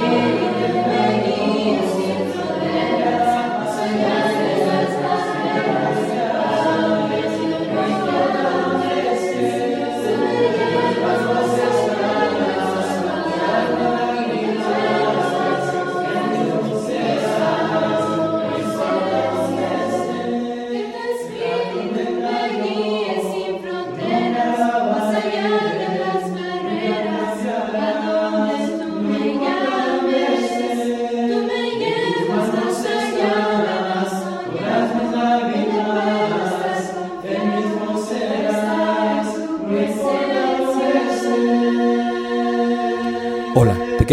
tu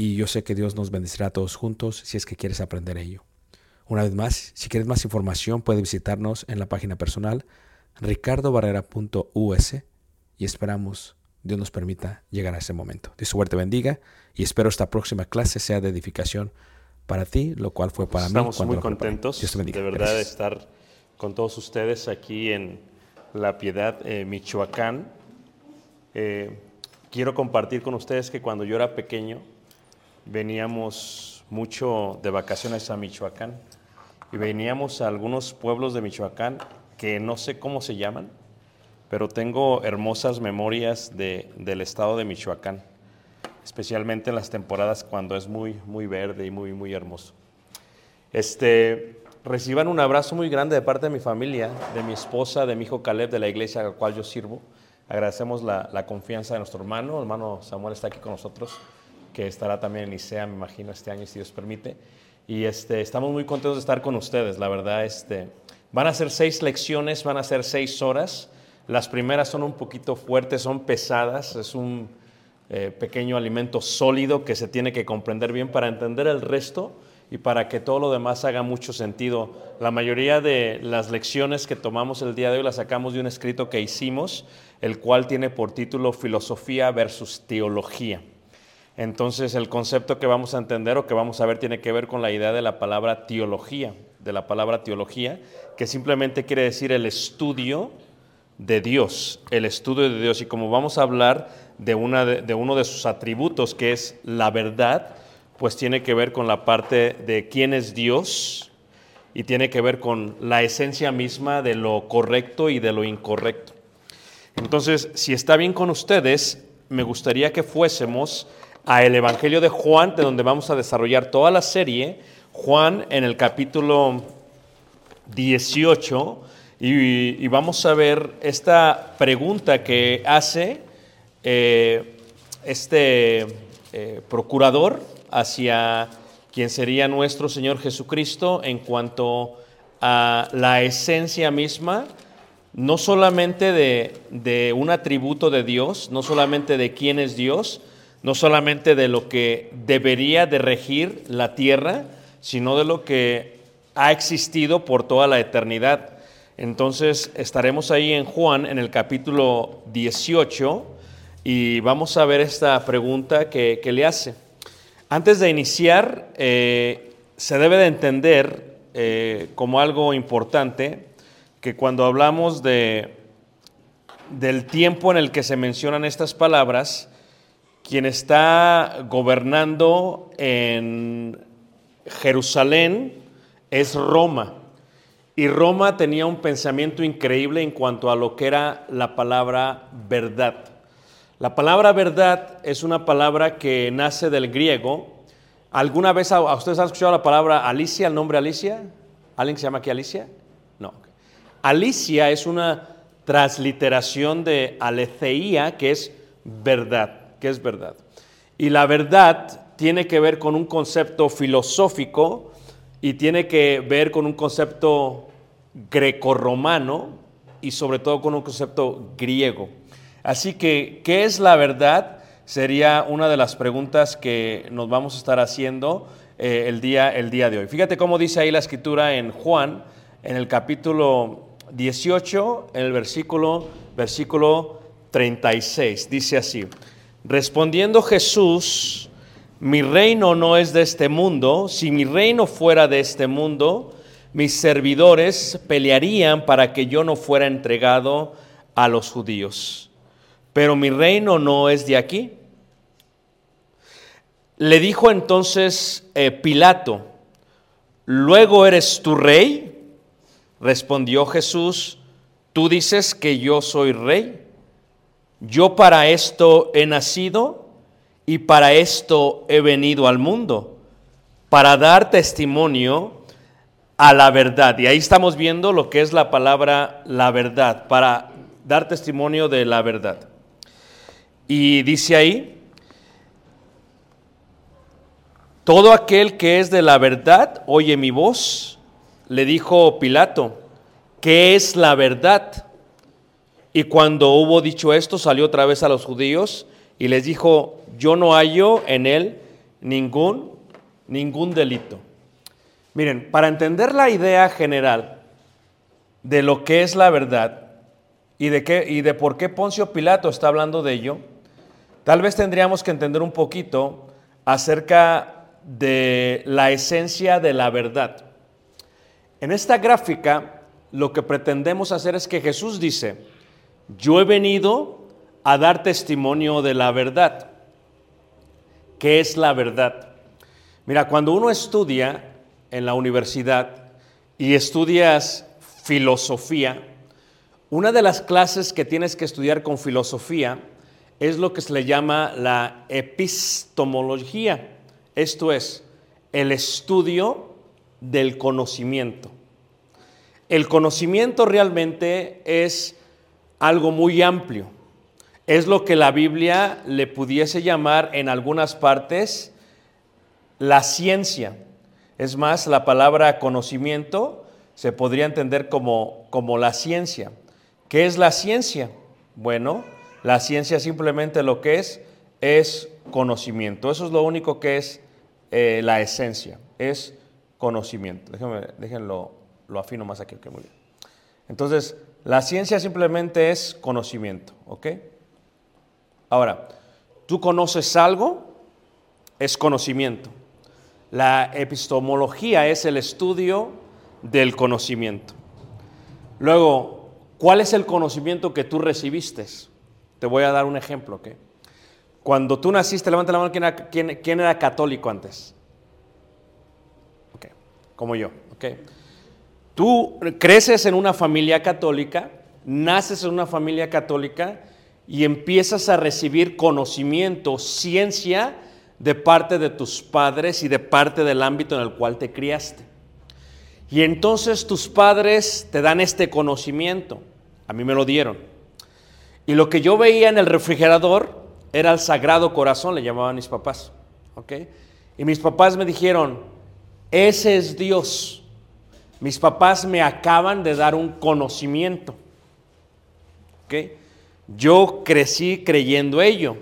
y yo sé que Dios nos bendecirá a todos juntos si es que quieres aprender ello. Una vez más, si quieres más información, puedes visitarnos en la página personal ricardobarrera.us y esperamos Dios nos permita llegar a ese momento. Dios suerte bendiga y espero esta próxima clase sea de edificación para ti, lo cual fue para mí. Estamos muy contentos Dios te bendiga. de verdad de estar con todos ustedes aquí en La Piedad, eh, Michoacán. Eh, quiero compartir con ustedes que cuando yo era pequeño veníamos mucho de vacaciones a Michoacán y veníamos a algunos pueblos de Michoacán que no sé cómo se llaman, pero tengo hermosas memorias de- del estado de Michoacán, especialmente en las temporadas cuando es muy, muy verde y muy, muy hermoso. Este, reciban un abrazo muy grande de parte de mi familia, de mi esposa, de mi hijo Caleb, de la iglesia a la cual yo sirvo. Agradecemos la, la confianza de nuestro hermano. El hermano Samuel está aquí con nosotros, que estará también en ICEA, me imagino, este año, si Dios permite. Y este, estamos muy contentos de estar con ustedes, la verdad. Este, van a ser seis lecciones, van a ser seis horas. Las primeras son un poquito fuertes, son pesadas, es un eh, pequeño alimento sólido que se tiene que comprender bien para entender el resto y para que todo lo demás haga mucho sentido. La mayoría de las lecciones que tomamos el día de hoy las sacamos de un escrito que hicimos, el cual tiene por título Filosofía versus Teología. Entonces el concepto que vamos a entender o que vamos a ver tiene que ver con la idea de la palabra teología, de la palabra teología, que simplemente quiere decir el estudio de Dios, el estudio de Dios. Y como vamos a hablar de, una de, de uno de sus atributos, que es la verdad, pues tiene que ver con la parte de quién es Dios y tiene que ver con la esencia misma de lo correcto y de lo incorrecto. Entonces, si está bien con ustedes, me gustaría que fuésemos a el Evangelio de Juan, de donde vamos a desarrollar toda la serie. Juan en el capítulo 18, y, vamos a ver esta pregunta que hace eh, este eh, procurador hacia quien sería nuestro Señor Jesucristo en cuanto a la esencia misma, no solamente de, de un atributo de Dios, no solamente de quién es Dios, no solamente de lo que debería de regir la tierra, sino de lo que ha existido por toda la eternidad. Entonces estaremos ahí en Juan, en el capítulo 18, y vamos a ver esta pregunta que, que le hace. Antes de iniciar, eh, se debe de entender eh, como algo importante que cuando hablamos de, del tiempo en el que se mencionan estas palabras, quien está gobernando en Jerusalén es Roma. Y Roma tenía un pensamiento increíble en cuanto a lo que era la palabra verdad. La palabra verdad es una palabra que nace del griego. ¿Alguna vez a, ustedes han escuchado la palabra Alicia, el nombre Alicia? ¿Alguien se llama aquí Alicia? No. Alicia es una transliteración de aletheía, que es verdad, que es verdad. Y la verdad tiene que ver con un concepto filosófico y tiene que ver con un concepto grecorromano y sobre todo con un concepto griego. Así que, ¿qué es la verdad? Sería una de las preguntas que nos vamos a estar haciendo eh, el, día, el día de hoy. Fíjate cómo dice ahí la escritura en Juan, en el capítulo 18, en el versículo, versículo 36. Dice así, respondiendo Jesús, mi reino no es de este mundo, si mi reino fuera de este mundo, mis servidores pelearían para que yo no fuera entregado a los judíos. Pero mi reino no es de aquí. Le dijo entonces eh, Pilato, ¿luego eres tu rey? Respondió Jesús, tú dices que yo soy rey. Yo para esto he nacido y para esto he venido al mundo, para dar testimonio a la verdad. Y ahí estamos viendo lo que es la palabra la verdad, para dar testimonio de la verdad. Y dice ahí, todo aquel que es de la verdad oye mi voz. Le dijo Pilato, ¿qué es la verdad? Y cuando hubo dicho esto, salió otra vez a los judíos y les dijo, yo no hallo en él ningún, ningún delito. Miren, para entender la idea general de lo que es la verdad y de, qué, y de por qué Poncio Pilato está hablando de ello, tal vez tendríamos que entender un poquito acerca de la esencia de la verdad. En esta gráfica lo que pretendemos hacer es que Jesús dice, yo he venido a dar testimonio de la verdad. ¿Qué es la verdad? Mira, cuando uno estudia en la universidad y estudias filosofía, una de las clases que tienes que estudiar con filosofía es lo que se le llama la epistemología. Esto es el estudio del conocimiento. El conocimiento realmente es algo muy amplio. Es lo que la Biblia le pudiese llamar en algunas partes la ciencia. Es más, la palabra conocimiento se podría entender como, como la ciencia. ¿Qué es la ciencia? Bueno, la ciencia simplemente lo que es es conocimiento. Eso es lo único que es eh, la esencia, es conocimiento. Déjenme, déjenlo, lo afino más aquí, que muy bien. Entonces, la ciencia simplemente es conocimiento, ¿ok? Ahora, tú conoces algo es conocimiento. La epistemología es el estudio del conocimiento. Luego, ¿cuál es el conocimiento que tú recibiste? Te voy a dar un ejemplo. ¿ok? Cuando tú naciste, levanta la mano, ¿quién era, quién- era católico antes? Ok, como yo. ok. Tú creces en una familia católica, naces en una familia católica y empiezas a recibir conocimiento, ciencia de parte de tus padres y de parte del ámbito en el cual te criaste. Y entonces tus padres te dan este conocimiento. A mí me lo dieron. Y lo que yo veía en el refrigerador era el Sagrado Corazón, le llamaban mis papás. ¿ok? Y mis papás me dijeron, ese es Dios. Mis papás me acaban de dar un conocimiento. ¿ok? Yo crecí creyendo ello.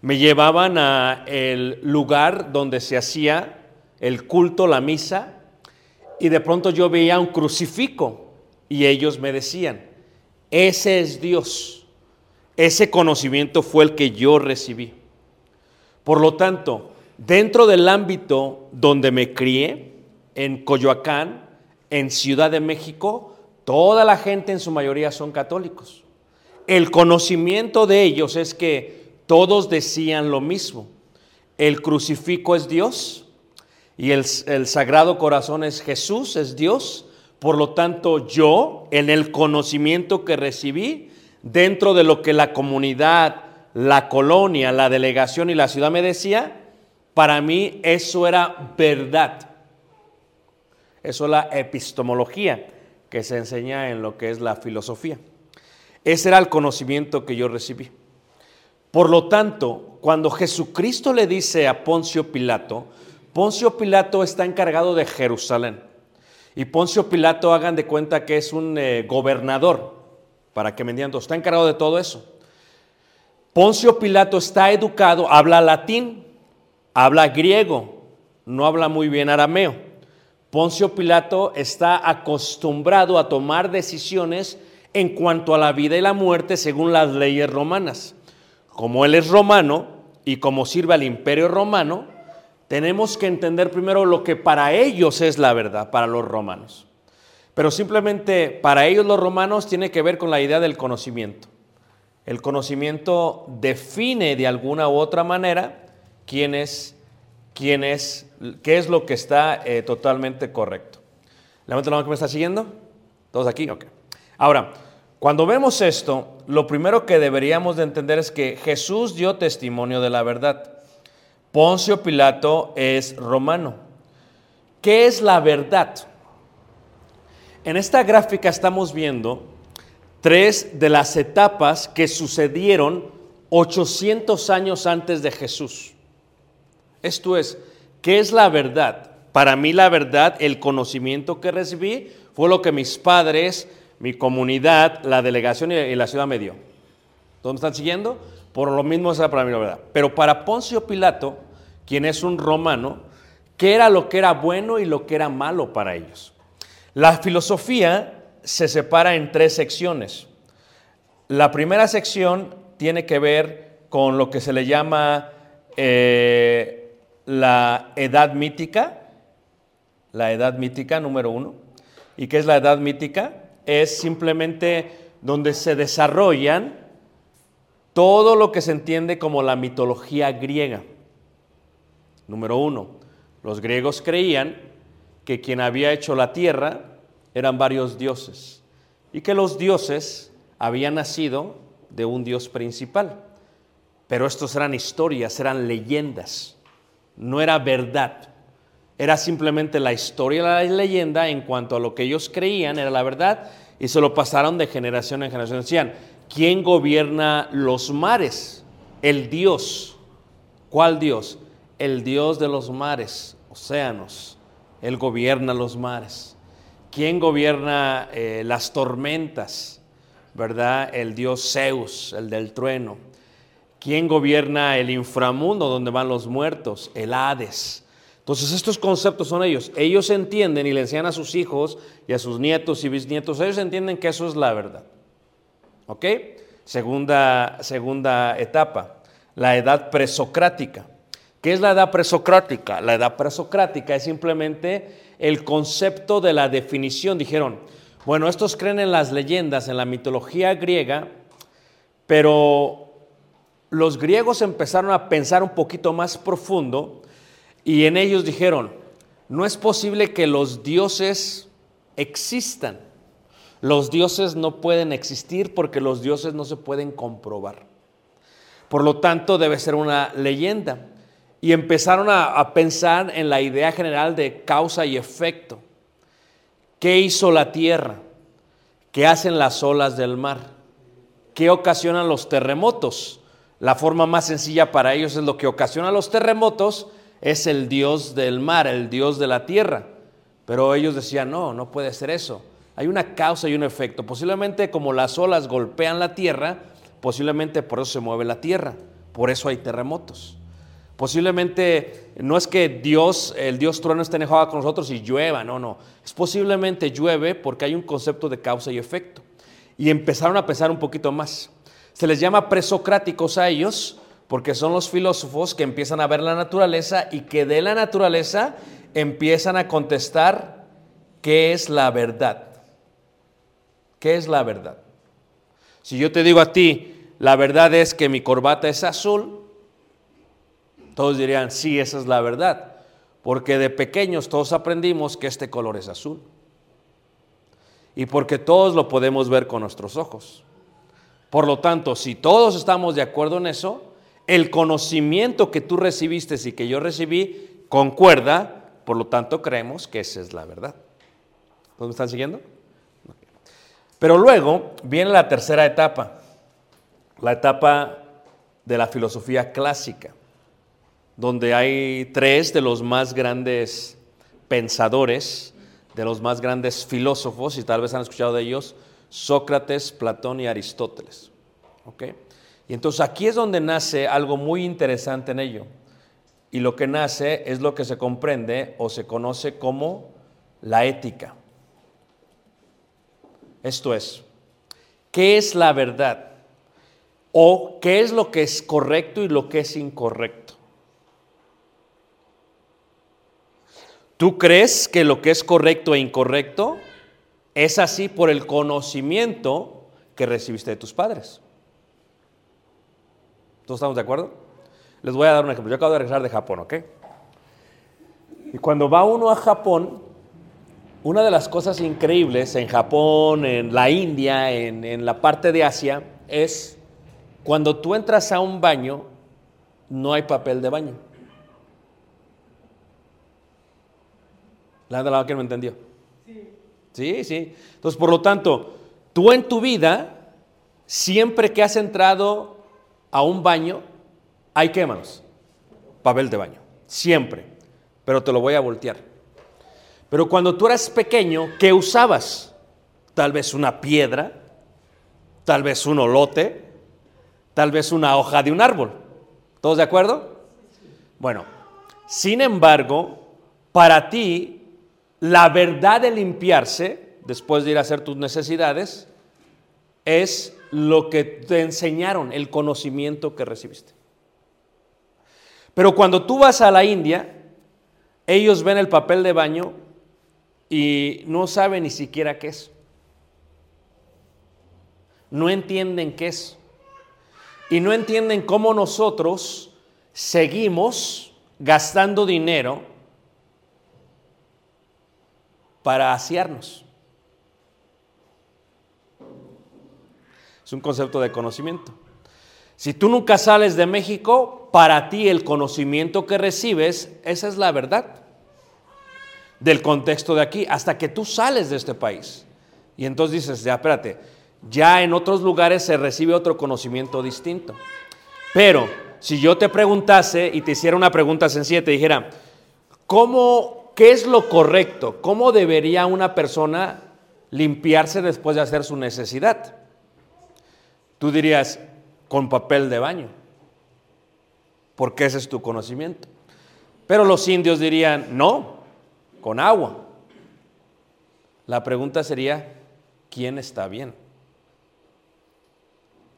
Me llevaban a el lugar donde se hacía el culto, la misa, y de pronto yo veía un crucifijo y ellos me decían, ese es Dios. Ese conocimiento fue el que yo recibí. Por lo tanto, dentro del ámbito donde me crié, en Coyoacán, en Ciudad de México, toda la gente en su mayoría son católicos. El conocimiento de ellos es que todos decían lo mismo. El crucifijo es Dios y el, el Sagrado Corazón es Jesús, es Dios. Por lo tanto, yo, en el conocimiento que recibí, dentro de lo que la comunidad, la colonia, la delegación y la ciudad me decía, para mí eso era verdad. Eso es la epistemología que se enseña en lo que es la filosofía. Ese era el conocimiento que yo recibí. Por lo tanto, cuando Jesucristo le dice a Poncio Pilato, Poncio Pilato está encargado de Jerusalén. Y Poncio Pilato, hagan de cuenta que es un eh, gobernador, para que me entiendan, está encargado de todo eso. Poncio Pilato está educado, habla latín, habla griego, no habla muy bien arameo. Poncio Pilato está acostumbrado a tomar decisiones en cuanto a la vida y la muerte según las leyes romanas. Como él es romano y como sirve al imperio romano, tenemos que entender primero lo que para ellos es la verdad, para los romanos. Pero simplemente para ellos los romanos tiene que ver con la idea del conocimiento. El conocimiento define de alguna u otra manera quién es, quién es, qué es lo que está eh, totalmente correcto. Levanta la mano que me está siguiendo. ¿Todos aquí? Ok. Ahora, cuando vemos esto, lo primero que deberíamos de entender es que Jesús dio testimonio de la verdad. Poncio Pilato es romano. ¿Qué es la verdad? En esta gráfica estamos viendo tres de las etapas que sucedieron 800 años antes de Jesús. Esto es, ¿qué es la verdad? Para mí la verdad, el conocimiento que recibí, fue lo que mis padres, mi comunidad, la delegación y la ciudad me dio. ¿Todos me están siguiendo? Por lo mismo esa para mí la verdad. Pero para Poncio Pilato, quien es un romano, ¿qué era lo que era bueno y lo que era malo para ellos? La filosofía se separa en tres secciones. La primera sección tiene que ver con lo que se le llama eh, la edad mítica, la edad mítica número uno. ¿Y qué es la edad mítica? Es simplemente donde se desarrollan todo lo que se entiende como la mitología griega. Número uno, los griegos creían que quien había hecho la tierra eran varios dioses y que los dioses habían nacido de un dios principal. Pero estos eran historias, eran leyendas, no era verdad. Era simplemente la historia, la leyenda en cuanto a lo que ellos creían era la verdad y se lo pasaron de generación en generación. Decían, ¿quién gobierna los mares? El Dios. ¿Cuál Dios? El Dios de los mares, océanos. Él gobierna los mares. ¿Quién gobierna eh, las tormentas? ¿Verdad? El Dios Zeus, el del trueno. ¿Quién gobierna el inframundo donde van los muertos? El Hades. Entonces estos conceptos son ellos. Ellos entienden y le enseñan a sus hijos y a sus nietos y bisnietos. Ellos entienden que eso es la verdad. ¿Ok? Segunda, segunda etapa, la edad presocrática. ¿Qué es la edad presocrática? La edad presocrática es simplemente el concepto de la definición. Dijeron, bueno, estos creen en las leyendas, en la mitología griega, pero los griegos empezaron a pensar un poquito más profundo y en ellos dijeron, no es posible que los dioses existan. Los dioses no pueden existir porque los dioses no se pueden comprobar. Por lo tanto, debe ser una leyenda. Y empezaron a, pensar en la idea general de causa y efecto. ¿Qué hizo la tierra? ¿Qué hacen las olas del mar? ¿Qué ocasionan los terremotos? La forma más sencilla para ellos es lo que ocasiona los terremotos, es el Dios del mar, el Dios de la tierra. Pero ellos decían, no, no puede ser eso. Hay una causa y un efecto. Posiblemente como las olas golpean la tierra, posiblemente por eso se mueve la tierra. Por eso hay terremotos. Posiblemente no es que Dios, el Dios trueno esté enojado con nosotros y llueva, no, no. Es posiblemente llueve porque hay un concepto de causa y efecto. Y empezaron a pensar un poquito más. Se les llama presocráticos a ellos porque son los filósofos que empiezan a ver la naturaleza y que de la naturaleza empiezan a contestar qué es la verdad. ¿Qué es la verdad? Si yo te digo a ti, la verdad es que mi corbata es azul, todos dirían, sí, esa es la verdad, porque de pequeños todos aprendimos que este color es azul. Y porque todos lo podemos ver con nuestros ojos. Por lo tanto, si todos estamos de acuerdo en eso, el conocimiento que tú recibiste y que yo recibí concuerda, por lo tanto creemos que esa es la verdad. ¿Todos me están siguiendo? Pero luego viene la tercera etapa, la etapa de la filosofía clásica, donde hay tres de los más grandes pensadores, de los más grandes filósofos, y tal vez han escuchado de ellos, Sócrates, Platón y Aristóteles. ¿Ok? Y entonces aquí es donde nace algo muy interesante en ello. Y lo que nace es lo que se comprende o se conoce como la ética. Esto es, ¿qué es la verdad? ¿O qué es lo que es correcto y lo que es incorrecto? ¿Tú crees que lo que es correcto e incorrecto es así por el conocimiento que recibiste de tus padres? ¿Todos estamos de acuerdo? Les voy a dar un ejemplo. Yo acabo de regresar de Japón, ¿ok? Y cuando va uno a Japón, una de las cosas increíbles en Japón, en la India, en, la parte de Asia, es cuando tú entras a un baño, no hay papel de baño. La de la que no entendió. Sí. sí. Entonces, por lo tanto, tú en tu vida, siempre que has entrado a un baño, hay qué, manos? Papel de baño. Siempre. Pero te lo voy a voltear. Pero cuando tú eras pequeño, ¿qué usabas? Tal vez una piedra, tal vez un olote, tal vez una hoja de un árbol. ¿Todos de acuerdo? Bueno, sin embargo, para ti, la verdad de limpiarse, después de ir a hacer tus necesidades, es lo que te enseñaron, el conocimiento que recibiste. Pero cuando tú vas a la India, ellos ven el papel de baño y no saben ni siquiera qué es. No entienden qué es. Y no entienden cómo nosotros seguimos gastando dinero para asearnos. Es un concepto de conocimiento. Si tú nunca sales de México, para ti el conocimiento que recibes, esa es la verdad del contexto de aquí, hasta que tú sales de este país. Y entonces dices, ya, espérate, ya en otros lugares se recibe otro conocimiento distinto. Pero si yo te preguntase y te hiciera una pregunta sencilla, te dijera, ¿cómo, qué es lo correcto? ¿Cómo debería una persona limpiarse después de hacer su necesidad? Tú dirías, con papel de baño, porque ese es tu conocimiento. Pero los indios dirían, no, con agua. La pregunta sería, ¿quién está bien?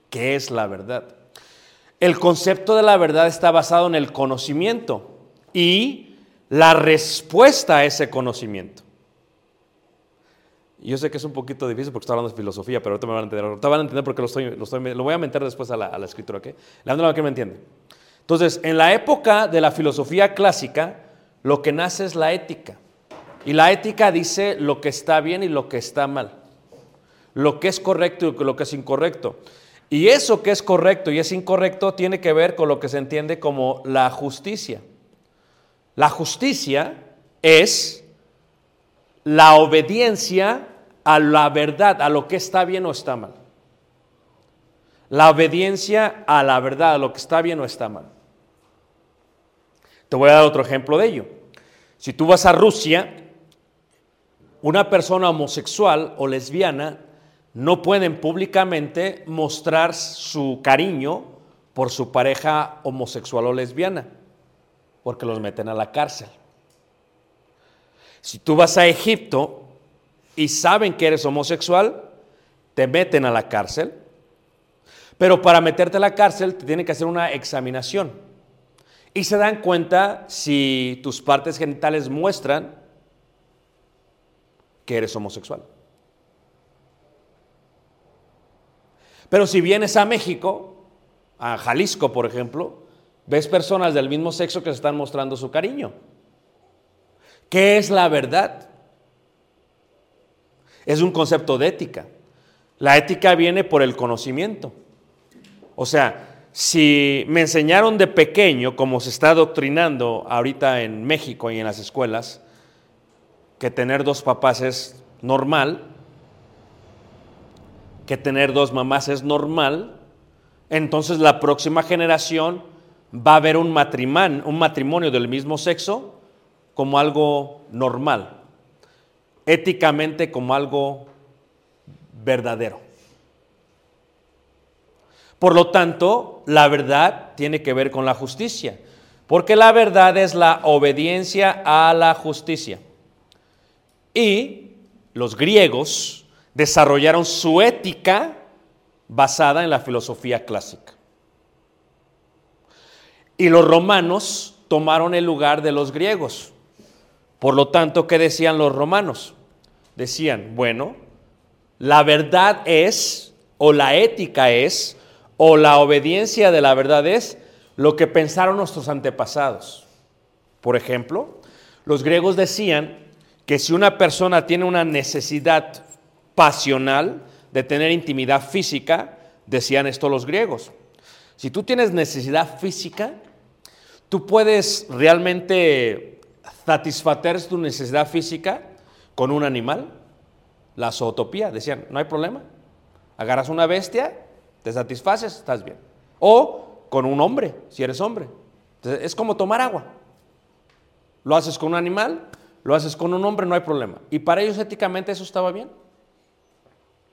¿Qué es la verdad? el concepto de la verdad está basado en el conocimiento y la respuesta a ese conocimiento. Yo sé que es un poquito difícil porque estoy hablando de filosofía, pero ahorita me van a entender. Ahorita van a entender porque lo, estoy, lo, estoy- lo voy a meter después a la, a la escritura, ¿ok? Le ando a que me entiende. Entonces, en la época de la filosofía clásica, lo que nace es la ética. Y la ética dice lo que está bien y lo que está mal. Lo que es correcto y lo que es incorrecto. Y eso que es correcto y es incorrecto tiene que ver con lo que se entiende como la justicia. La justicia es la obediencia a la verdad, a lo que está bien o está mal. La obediencia a la verdad, a lo que está bien o está mal. Te voy a dar otro ejemplo de ello. Si tú vas a Rusia, una persona homosexual o lesbiana no pueden públicamente mostrar su cariño por su pareja homosexual o lesbiana, porque los meten a la cárcel. Si tú vas a Egipto y saben que eres homosexual, te meten a la cárcel, pero para meterte a la cárcel te tienen que hacer una examinación y se dan cuenta si tus partes genitales muestran que eres homosexual. Pero si vienes a México, a Jalisco por ejemplo, ves personas del mismo sexo que se están mostrando su cariño. ¿Qué es la verdad? Es un concepto de ética. La ética viene por el conocimiento. O sea, si me enseñaron de pequeño, como se está adoctrinando ahorita en México y en las escuelas, que tener dos papás es normal, que tener dos mamás es normal, entonces la próxima generación va a ver un matrimonio, un matrimonio del mismo sexo como algo normal, éticamente como algo verdadero. Por lo tanto, la verdad tiene que ver con la justicia, porque la verdad es la obediencia a la justicia. Y los griegos desarrollaron su ética basada en la filosofía clásica. Y los romanos tomaron el lugar de los griegos. Por lo tanto, ¿qué decían los romanos? Decían, bueno, la verdad es, o la ética es, o la obediencia de la verdad es lo que pensaron nuestros antepasados. Por ejemplo, los griegos decían que si una persona tiene una necesidad pasional de tener intimidad física, decían esto los griegos. Si tú tienes necesidad física, tú puedes realmente satisfacer tu necesidad física con un animal. La zootopía, decían, no hay problema. Agarras una bestia, te satisfaces, estás bien. O con un hombre, si eres hombre. Es como tomar agua. Lo haces con un animal, lo haces con un hombre, no hay problema. Y para ellos éticamente eso estaba bien.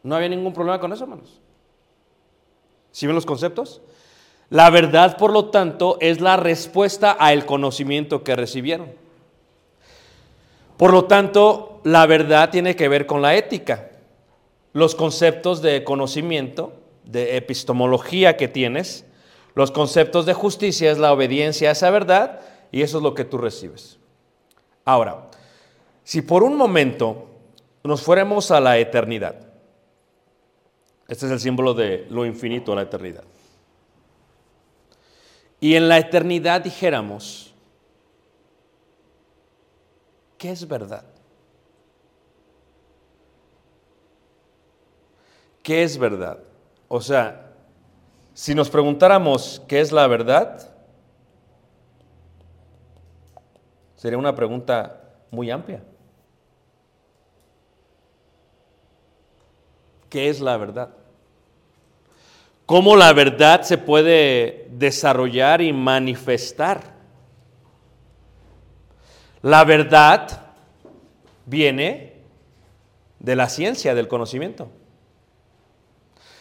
No había ningún problema con eso, hermanos. ¿Sí ven los conceptos? La verdad, por lo tanto, es la respuesta al conocimiento que recibieron. Por lo tanto, la verdad tiene que ver con la ética. Los conceptos de conocimiento, de epistemología que tienes, los conceptos de justicia es la obediencia a esa verdad y eso es lo que tú recibes. Ahora, si por un momento nos fuéramos a la eternidad, este es el símbolo de lo infinito, la eternidad. Y en la eternidad dijéramos, ¿qué es verdad? ¿Qué es verdad? O sea, si nos preguntáramos qué es la verdad, sería una pregunta muy amplia. ¿Qué es la verdad? ¿Cómo la verdad se puede desarrollar y manifestar? La verdad viene de la ciencia, del conocimiento.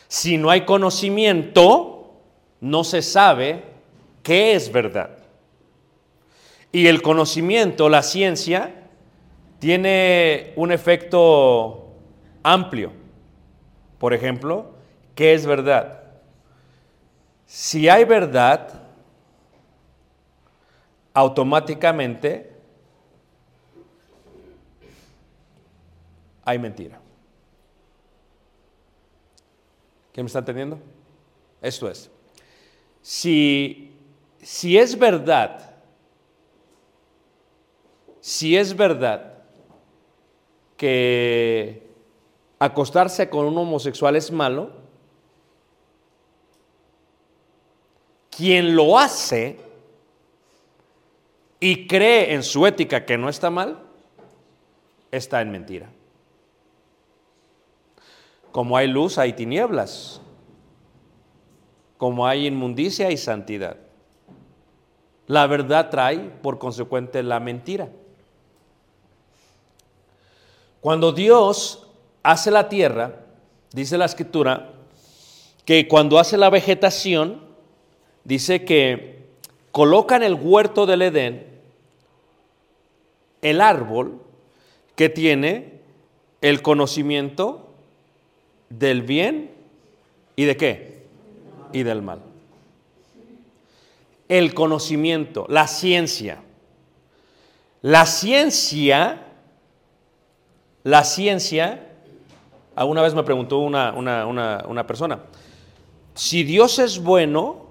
Si no hay conocimiento, no se sabe qué es verdad. Y el conocimiento, la ciencia, tiene un efecto amplio. Por ejemplo, ¿qué es verdad? Si hay verdad, automáticamente hay mentira. ¿Quién me está entendiendo? Esto es, si, si es verdad, si es verdad que acostarse con un homosexual es malo, quien lo hace y cree en su ética que no está mal, está en mentira. Como hay luz, hay tinieblas. Como hay inmundicia, hay santidad. La verdad trae, por consecuente, la mentira. Cuando Dios hace la tierra, dice la escritura, que cuando hace la vegetación, dice que coloca en el huerto del Edén el árbol que tiene el conocimiento del bien y de qué? Y del mal. El conocimiento, la ciencia. La ciencia, la ciencia, alguna vez me preguntó una, una, una, una persona, si Dios es bueno,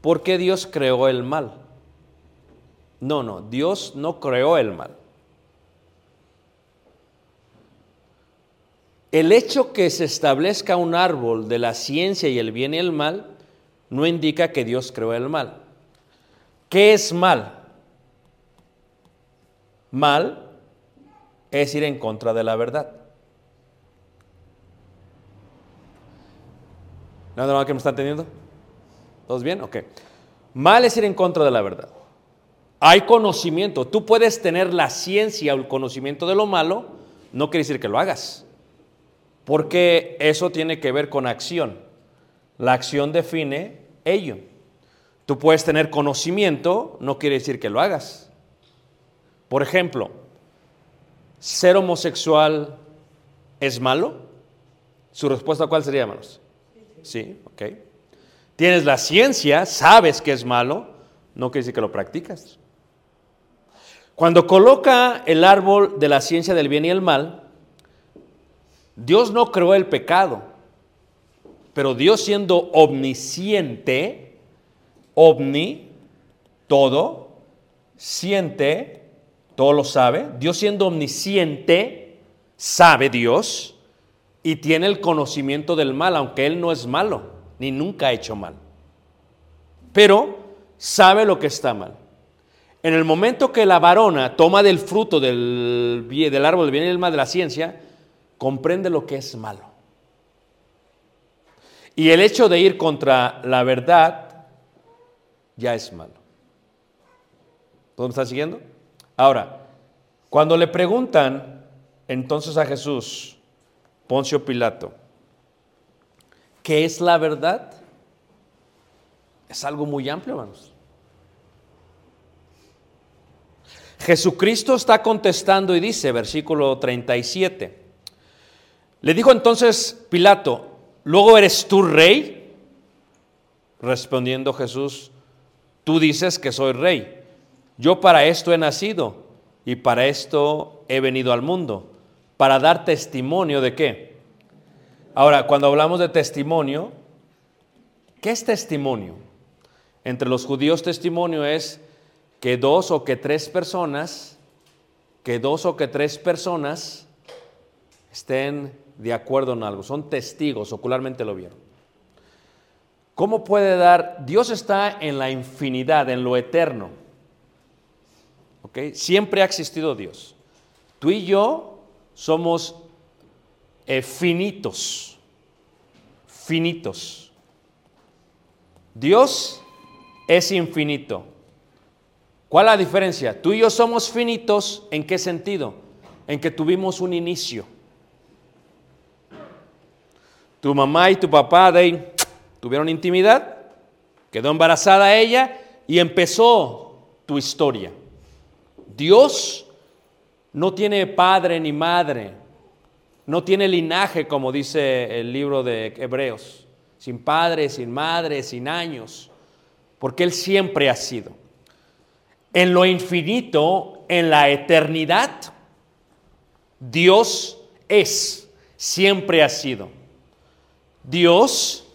¿por qué Dios creó el mal? No, no, Dios no creó el mal. El hecho que se establezca un árbol de la ciencia y el bien y el mal no indica que Dios creó el mal. ¿Qué es mal? Mal es ir en contra de la verdad. ¿Nada más que me está entendiendo? ¿Todos bien? Ok. Mal es ir en contra de la verdad. Hay conocimiento. Tú puedes tener la ciencia o el conocimiento de lo malo, no quiere decir que lo hagas. Porque eso tiene que ver con acción. La acción define ello. Tú puedes tener conocimiento, no quiere decir que lo hagas. Por ejemplo, ¿ser homosexual es malo? ¿Su respuesta cuál sería, hermanos? Sí, ok. Tienes la ciencia, sabes que es malo, no quiere decir que lo practicas. Cuando coloca el árbol de la ciencia del bien y el mal, Dios no creó el pecado, pero Dios siendo omnisciente, omni, todo, siente, todo lo sabe, Dios siendo omnisciente, sabe Dios y tiene el conocimiento del mal, aunque Él no es malo, ni nunca ha hecho mal. Pero sabe lo que está mal. En el momento que la varona toma del fruto del, árbol del bien y del mal de la ciencia, comprende lo que es malo. Y el hecho de ir contra la verdad ya es malo. ¿Todos me están siguiendo? Ahora, cuando le preguntan entonces a Jesús, Poncio Pilato, ¿qué es la verdad? Es algo muy amplio, hermanos. Jesucristo está contestando y dice, versículo 37, le dijo entonces Pilato, ¿luego eres tú rey? Respondiendo Jesús, tú dices que soy rey. Yo para esto he nacido y para esto he venido al mundo, para dar testimonio de qué. Ahora, cuando hablamos de testimonio, ¿qué es testimonio? Entre los judíos testimonio es que dos o que tres personas, que dos o que tres personas estén de acuerdo en algo, son testigos, ocularmente lo vieron. ¿Cómo puede dar? Dios está en la infinidad, en lo eterno. ¿Ok? Siempre ha existido Dios. Tú y yo somos eh, finitos, finitos. Dios es infinito. ¿Cuál es la diferencia? Tú y yo somos finitos, ¿en qué sentido? En que tuvimos un inicio. Tu mamá y tu papá tuvieron intimidad, quedó embarazada ella y empezó tu historia. Dios no tiene padre ni madre, no tiene linaje como dice el libro de Hebreos, sin padre, sin madre, sin años, porque Él siempre ha sido. En lo infinito, en la eternidad, Dios es, siempre ha sido. Dios,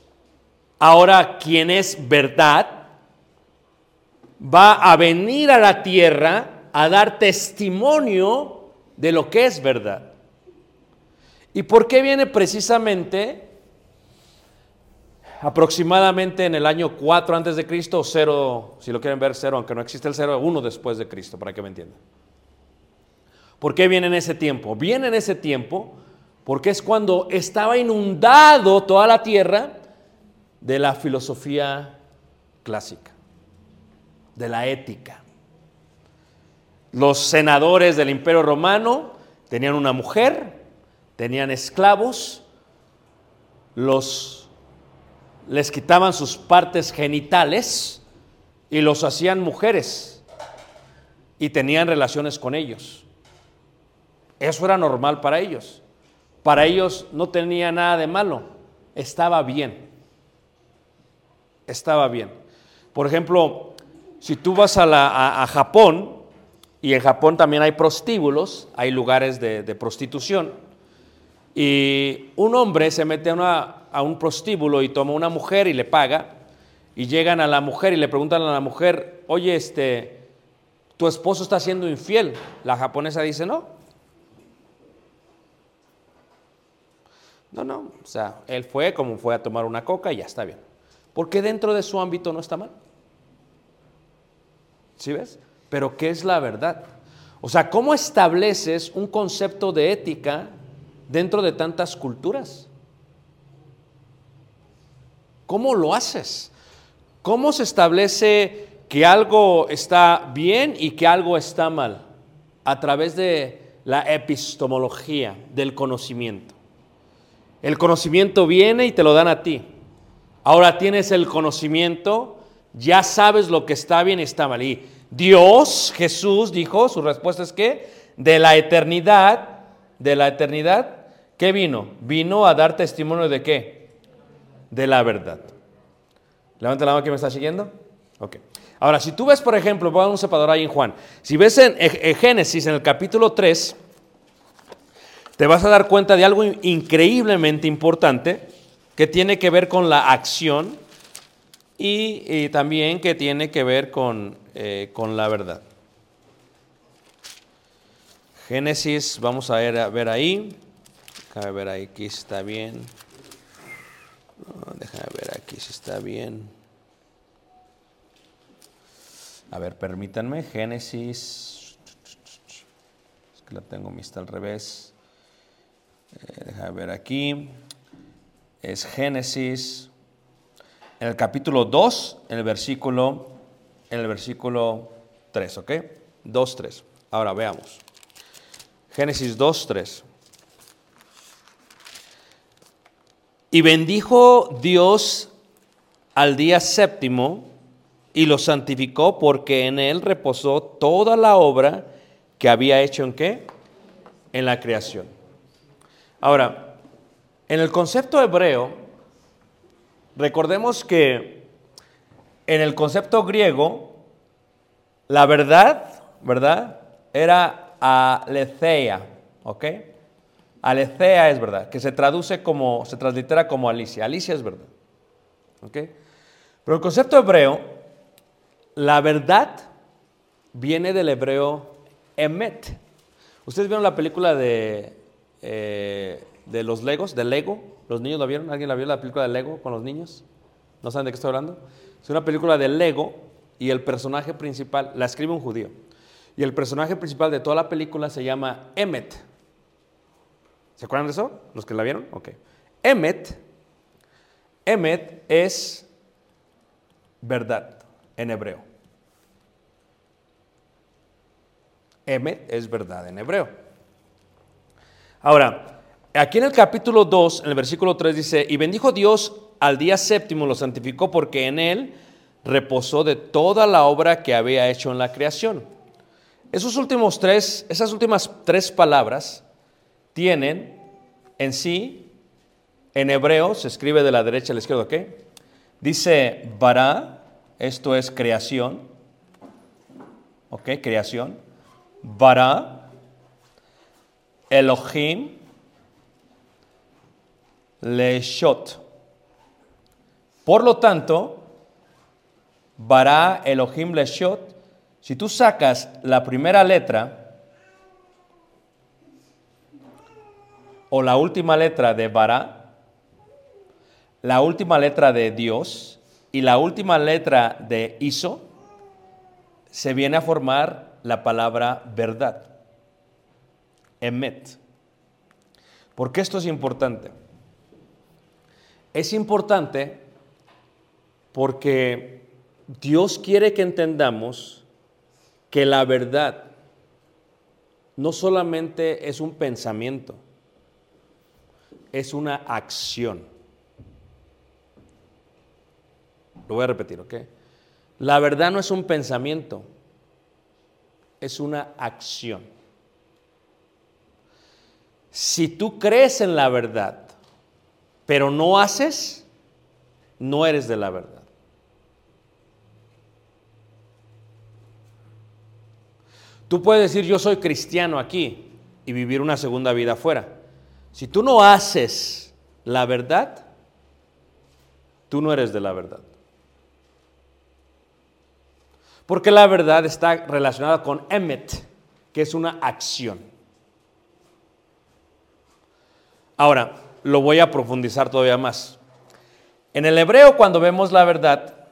ahora quien es verdad, va a venir a la tierra a dar testimonio de lo que es verdad. ¿Y por qué viene precisamente aproximadamente en el año 4 antes de Cristo o 0, si lo quieren ver 0, aunque no existe el 0, 1 después de Cristo, para que me entiendan? ¿Por qué viene en ese tiempo? Viene en ese tiempo porque es cuando estaba inundado toda la tierra de la filosofía clásica, de la ética. Los senadores del Imperio Romano tenían una mujer, tenían esclavos, los les quitaban sus partes genitales y los hacían mujeres y tenían relaciones con ellos. Eso era normal para ellos. Para ellos no tenía nada de malo, estaba bien. Estaba bien. Por ejemplo, si tú vas a, Japón, y en Japón también hay prostíbulos, hay lugares de prostitución, y un hombre se mete a, un prostíbulo y toma una mujer y le paga, y llegan a la mujer y le preguntan a la mujer, oye, este, tu esposo está siendo infiel. La japonesa dice, no, No, no, o sea, él fue como fue a tomar una coca y ya está bien. Porque dentro de su ámbito no está mal. ¿Sí ves? Pero ¿qué es la verdad? O sea, ¿cómo estableces un concepto de ética dentro de tantas culturas? ¿Cómo lo haces? ¿Cómo se establece que algo está bien y que algo está mal? A través de la epistemología del conocimiento. El conocimiento viene y te lo dan a ti. Ahora tienes el conocimiento, ya sabes lo que está bien y está mal. Y Dios, Jesús dijo, su respuesta es que de la eternidad, de la eternidad, ¿qué vino? Vino a dar testimonio de qué? De la verdad. Levanta la mano que me está siguiendo. Ok. Ahora, si tú ves, por ejemplo, voy a un separador ahí en Juan. Si ves en, Génesis, en el capítulo 3, te vas a dar cuenta de algo in- increíblemente importante que tiene que ver con la acción y, y también que tiene que ver con, eh, con la verdad. Génesis, vamos a ver, a ver ahí. Déjame ver aquí está bien. No, déjame ver aquí si está bien. A ver, permítanme. Génesis. Es que la tengo vista al revés. Eh, déjame ver aquí. Es Génesis. En el capítulo 2, en el versículo, en el versículo 3, ¿ok? 2, 3. Ahora veamos. Génesis 2, 3. Y bendijo Dios al día séptimo y lo santificó porque en él reposó toda la obra que había hecho en qué? En la creación. Ahora, en el concepto hebreo, recordemos que en el concepto griego, la verdad, ¿verdad? Era aletheia, ¿ok? Aletheia es verdad, que se traduce como, se translitera como Alicia. Alicia es verdad, ¿ok? Pero el concepto hebreo, la verdad viene del hebreo emet. ¿Ustedes vieron la película de, eh, de los Legos, de Lego? ¿Los niños la vieron? ¿Alguien la vio la película de Lego con los niños? ¿No saben de qué estoy hablando? Es una película de Lego y el personaje principal, la escribe un judío, y el personaje principal de toda la película se llama Emmet. ¿Se acuerdan de eso? ¿Los que la vieron? Ok. Emmet, Emmet es verdad en hebreo. Emet es verdad en hebreo. Ahora, aquí en el capítulo 2, en el versículo 3 dice, y bendijo Dios al día séptimo, lo santificó porque en él reposó de toda la obra que había hecho en la creación. Esos últimos tres, esas últimas tres palabras tienen en sí En hebreo se escribe de la derecha a la izquierda, ¿ok? Dice bara, esto es creación. ¿Ok? Creación. Bara, Elohim, Leshot. Por lo tanto, Bara, Elohim, Leshot, si tú sacas la primera letra o la última letra de Bara, la última letra de Dios y la última letra de Iso, se viene a formar la palabra verdad. Emet. ¿Por qué esto es importante? Es importante porque Dios quiere que entendamos que la verdad no solamente es un pensamiento, es una acción. Lo voy a repetir, ¿ok? La verdad no es un pensamiento, es una acción. Si tú crees en la verdad, pero no haces, no eres de la verdad. Tú puedes decir yo soy cristiano aquí y vivir una segunda vida afuera. Si tú no haces la verdad, tú no eres de la verdad. Porque la verdad está relacionada con emet, que es una acción. Ahora, lo voy a profundizar todavía más. En el hebreo, cuando vemos la verdad,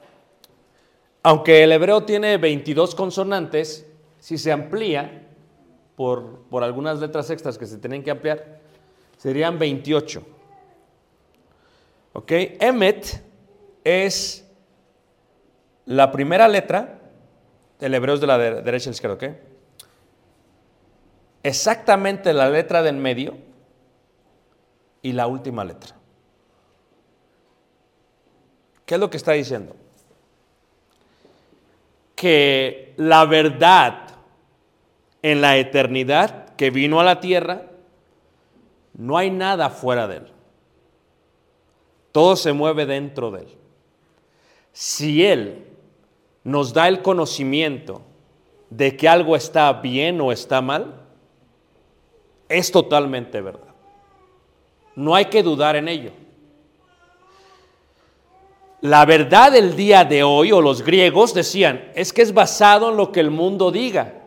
aunque el hebreo tiene 22 consonantes, si se amplía por, por algunas letras extras que se tienen que ampliar, serían 28. ¿Ok? Emet es la primera letra, el hebreo es de la de- derecha a la izquierda, ¿ok? Exactamente la letra del medio y la última letra. ¿Qué es lo que está diciendo? Que la verdad en la eternidad que vino a la tierra, no hay nada fuera de él. Todo se mueve dentro de él. Si él nos da el conocimiento de que algo está bien o está mal, es totalmente verdad. No hay que dudar en ello. La verdad del día de hoy, o los griegos decían, es que es basado en lo que el mundo diga.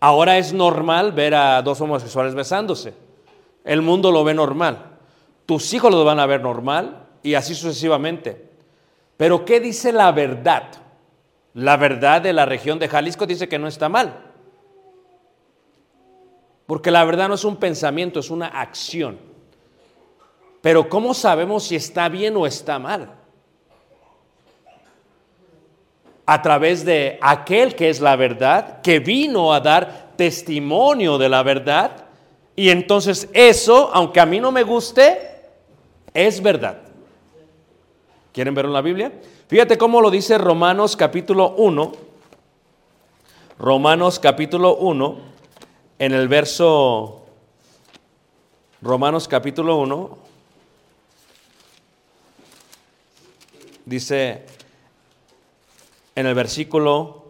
Ahora es normal ver a dos homosexuales besándose. El mundo lo ve normal. Tus hijos lo van a ver normal y así sucesivamente. Pero ¿qué dice la verdad? La verdad de la región de Jalisco dice que no está mal. Porque la verdad no es un pensamiento, es una acción. Pero ¿cómo sabemos si está bien o está mal? A través de aquel que es la verdad, que vino a dar testimonio de la verdad. Y entonces eso, aunque a mí no me guste, es verdad. ¿Quieren verlo en la Biblia? Fíjate cómo lo dice Romanos capítulo 1. Romanos capítulo 1, en el verso Romanos capítulo 1, dice en el versículo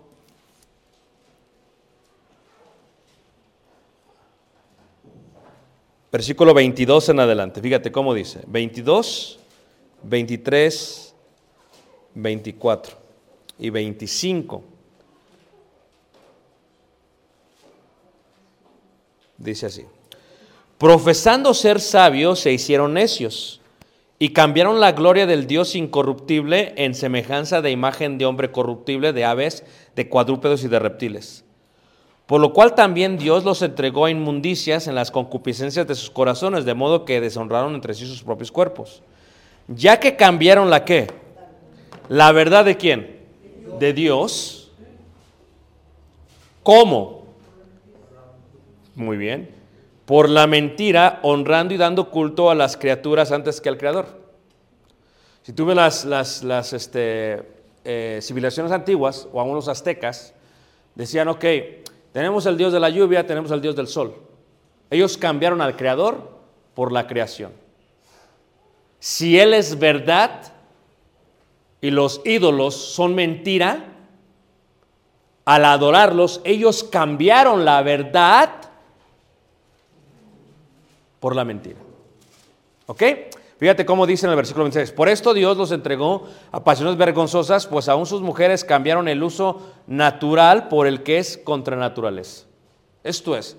versículo 22 en adelante. Fíjate cómo dice, 22, 23, 24 y 25. Dice así, profesando ser sabios se hicieron necios y cambiaron la gloria del Dios incorruptible en semejanza de imagen de hombre corruptible, de aves, de cuadrúpedos y de reptiles. Por lo cual también Dios los entregó a inmundicias en las concupiscencias de sus corazones, de modo que deshonraron entre sí sus propios cuerpos. Ya que cambiaron la qué? La verdad de quién? De Dios. ¿Cómo? Muy bien. Por la mentira, honrando y dando culto a las criaturas antes que al Creador. Si tú ves las, las, las, este, eh, civilizaciones antiguas, o aún los aztecas, decían, ok, tenemos el Dios de la lluvia, tenemos el Dios del sol. Ellos cambiaron al Creador por la creación. Si Él es verdad y los ídolos son mentira, al adorarlos, ellos cambiaron la verdad por la mentira. ¿Ok? Fíjate cómo dice en el versículo 26. Por esto Dios los entregó a pasiones vergonzosas, pues aún sus mujeres cambiaron el uso natural por el que es contra naturaleza. Esto es,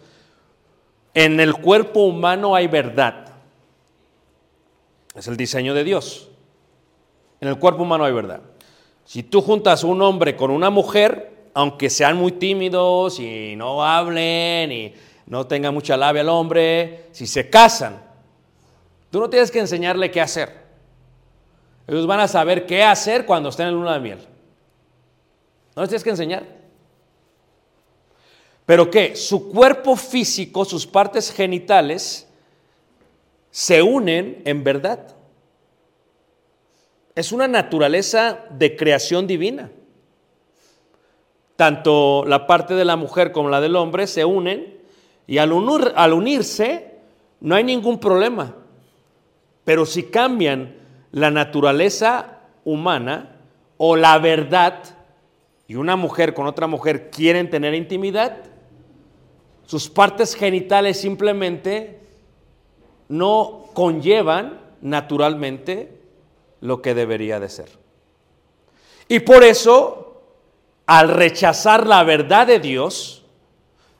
en el cuerpo humano hay verdad. Es el diseño de Dios. En el cuerpo humano hay verdad. Si tú juntas un hombre con una mujer, aunque sean muy tímidos y no hablen y no tengan mucha labia al hombre, si se casan, tú no tienes que enseñarle qué hacer. Ellos van a saber qué hacer cuando estén en luna de miel. No les tienes que enseñar. Pero que su cuerpo físico, sus partes genitales, se unen en verdad. Es una naturaleza de creación divina. Tanto la parte de la mujer como la del hombre se unen y al, al unirse no hay ningún problema. Pero si cambian la naturaleza humana o la verdad y una mujer con otra mujer quieren tener intimidad, sus partes genitales simplemente no conllevan naturalmente lo que debería de ser. Y por eso al rechazar la verdad de Dios,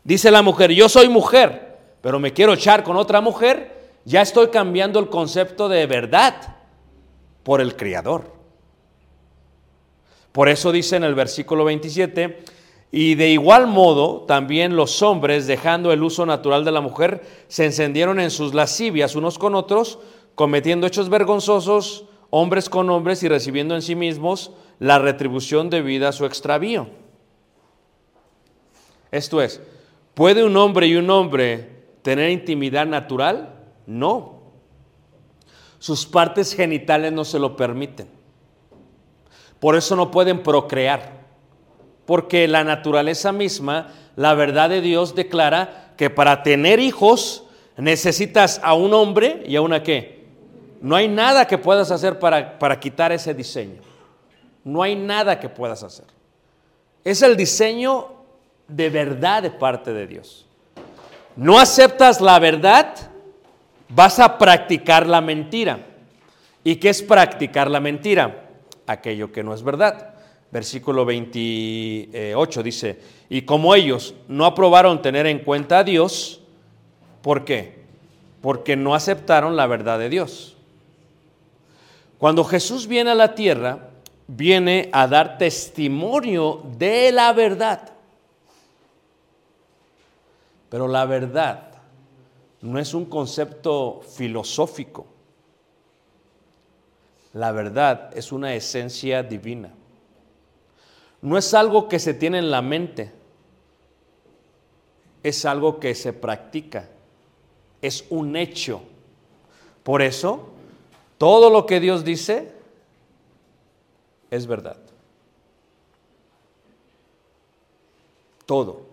dice la mujer, yo soy mujer, pero me quiero echar con otra mujer, ya estoy cambiando el concepto de verdad por el Creador. Por eso dice en el versículo 27, y de igual modo también los hombres, dejando el uso natural de la mujer, se encendieron en sus lascivias unos con otros, cometiendo hechos vergonzosos, hombres con hombres y recibiendo en sí mismos la retribución debida a su extravío. Esto es, ¿puede un hombre y un hombre tener intimidad natural? No. Sus partes genitales no se lo permiten. Por eso no pueden procrear. Porque la naturaleza misma, la verdad de Dios declara que para tener hijos necesitas a un hombre y a una qué. No hay nada que puedas hacer para, para quitar ese diseño. No hay nada que puedas hacer. Es el diseño de verdad de parte de Dios. No aceptas la verdad, vas a practicar la mentira. ¿Y qué es practicar la mentira? Aquello que no es verdad. Versículo 28 dice, y como ellos no aprobaron tener en cuenta a Dios, ¿por qué? Porque no aceptaron la verdad de Dios. Cuando Jesús viene a la tierra, viene a dar testimonio de la verdad. Pero la verdad no es un concepto filosófico. La verdad es una esencia divina. No es algo que se tiene en la mente. Es algo que se practica. Es un hecho. Por eso, todo lo que Dios dice es verdad. Todo.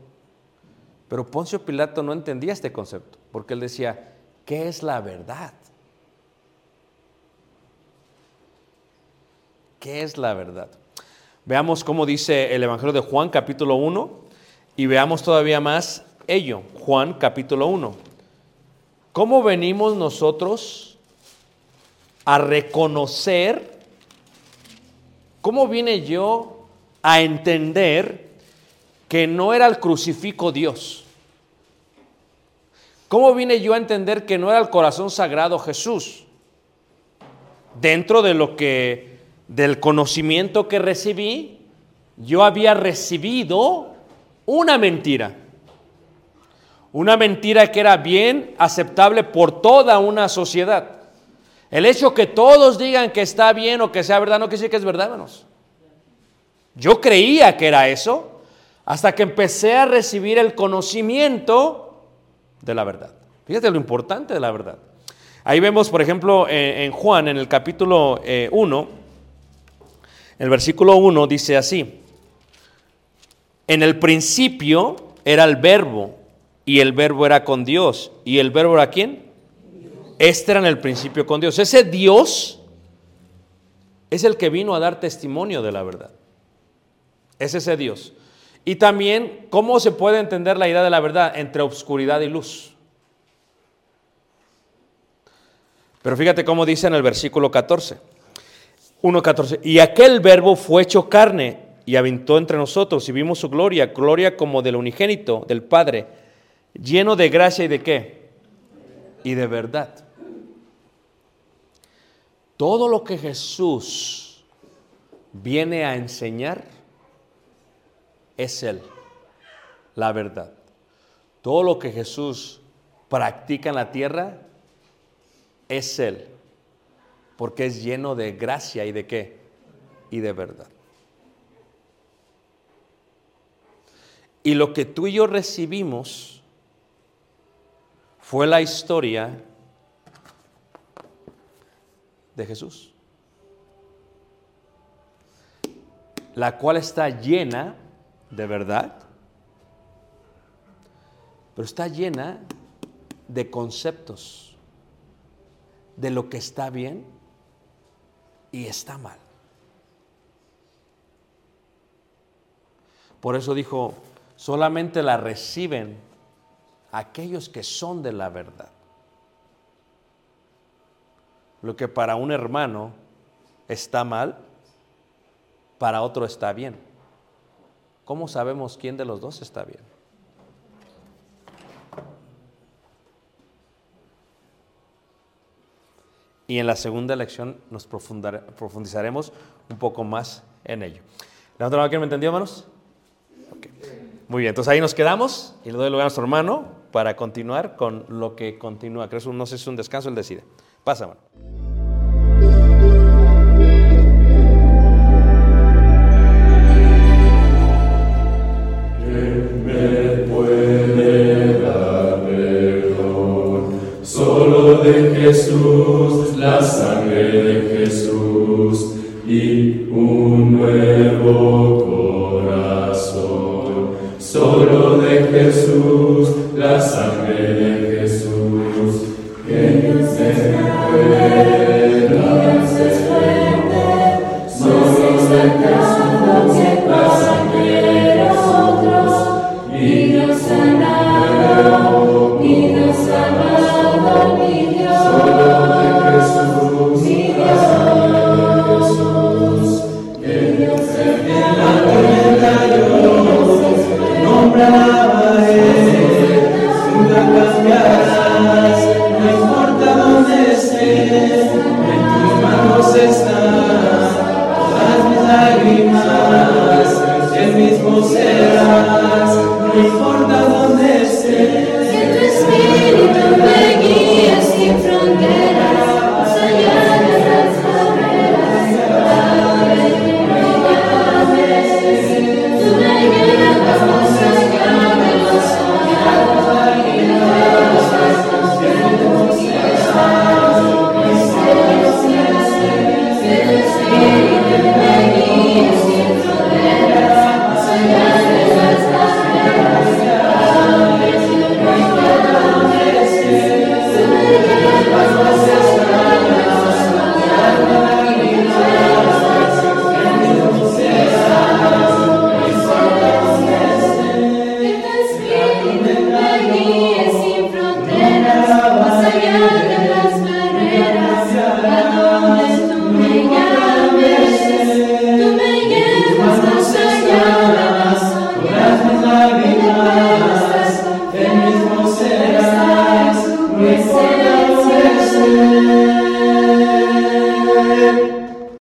Pero Poncio Pilato no entendía este concepto, porque él decía, ¿qué es la verdad? ¿Qué es la verdad? Veamos cómo dice el Evangelio de Juan capítulo 1 y veamos todavía más ello, Juan capítulo 1. ¿Cómo venimos nosotros a reconocer ¿Cómo vine yo a entender que no era el crucifijo Dios? ¿Cómo vine yo a entender que no era el corazón sagrado Jesús? Dentro de lo que, del conocimiento que recibí, yo había recibido una mentira. Una mentira que era bien aceptable por toda una sociedad. El hecho que todos digan que está bien o que sea verdad no quiere decir que es verdad, hermanos. Yo creía que era eso hasta que empecé a recibir el conocimiento de la verdad. Fíjate lo importante de la verdad. Ahí vemos, por ejemplo, en Juan, en el capítulo 1, eh, el versículo 1 dice así, en el principio era el verbo y el verbo era con Dios. ¿Y el verbo era quién? Este era en el principio con Dios. Ese Dios es el que vino a dar testimonio de la verdad. Es ese Dios. Y también, ¿cómo se puede entender la idea de la verdad entre obscuridad y luz? Pero fíjate cómo dice en el versículo 14. 1.14. Y aquel verbo fue hecho carne y habitó entre nosotros y vimos su gloria, gloria como del unigénito, del Padre, lleno de gracia y de qué? Y de verdad. Todo lo que Jesús viene a enseñar es Él, la verdad. Todo lo que Jesús practica en la tierra es Él, porque es lleno de gracia y de qué? Y de verdad. Y lo que tú y yo recibimos fue la historia de Jesús, la cual está llena de verdad, pero está llena de conceptos de lo que está bien y está mal. Por eso dijo, solamente la reciben aquellos que son de la verdad. Lo que para un hermano está mal, para otro está bien. ¿Cómo sabemos quién de los dos está bien? Y en la segunda lección nos profundizaremos un poco más en ello. ¿Levanta la mano que me entendió, hermanos? Muy bien, entonces ahí nos quedamos y le doy lugar a nuestro hermano para continuar con lo que continúa. Creo no sé si es un descanso, él decide. Pasa, hermano.